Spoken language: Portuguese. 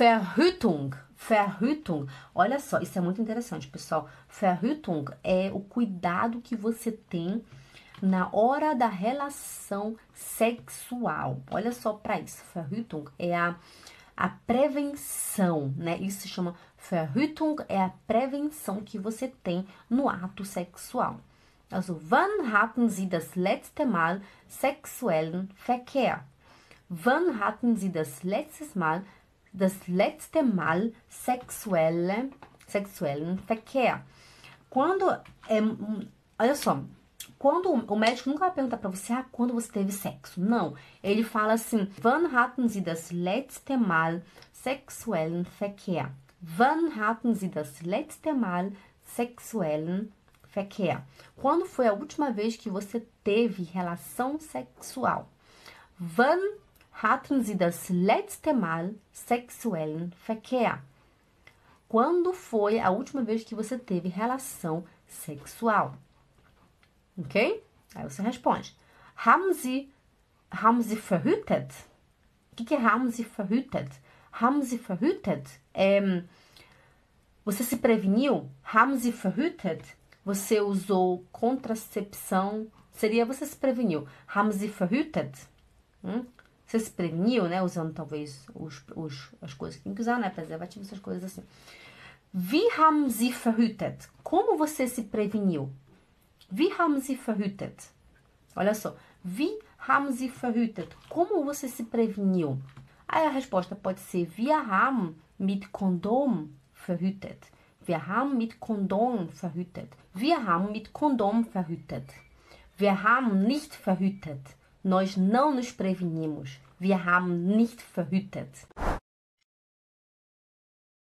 Verhütung. Verhütung. Olha só, isso é muito interessante, pessoal. Verhütung é o cuidado que você tem na hora da relação sexual. Olha só para isso. Verhütung é a, a prevenção, né? Isso se chama Verhütung, é a prevenção que você tem no ato sexual. Also, wann hatten Sie das letzte Mal sexuellen Verkehr? Wann hatten Sie das letzte Mal das letzte Mal sexuelle, sexuellen Verkehr? Quando é, olha só, quando o médico nunca vai perguntar para você, ah, quando você teve sexo? Não. Ele fala assim: Wann hatten Sie das letzte Mal sexuellen Verkehr? Wann hatten Sie das letzte Mal sexuellen Verkehr? Quando foi a última vez que você teve relação sexual? Wann hatten Sie das letzte Mal sexuellen Verkehr? Quando foi a última vez que você teve relação sexual? Ok? Aí você responde. Haben Sie, haben Sie verhütet? O que, que é haben Sie verhütet? Haben Sie verhütet? É, você se preveniu? Haben Sie verhütet? Você usou contracepção? Seria você se preveniu. Haben Sie verhütet? Hum? Se preveniu, né? Usando talvez os, os, as coisas que tem que usar, né? Preservativo, essas coisas assim. Wie haben Sie verhütet? Como você se preveniu? Wie haben Sie verhütet? Olha só. Wie haben Sie verhütet? Como você se preveniu? Aí a resposta pode ser Wir haben mit Kondom verhütet. Wir haben mit Kondom verhütet. Wir haben mit Kondom verhütet. Wir haben nicht verhütet. Nós não nos prevenimos. Wir haben nicht verhütet.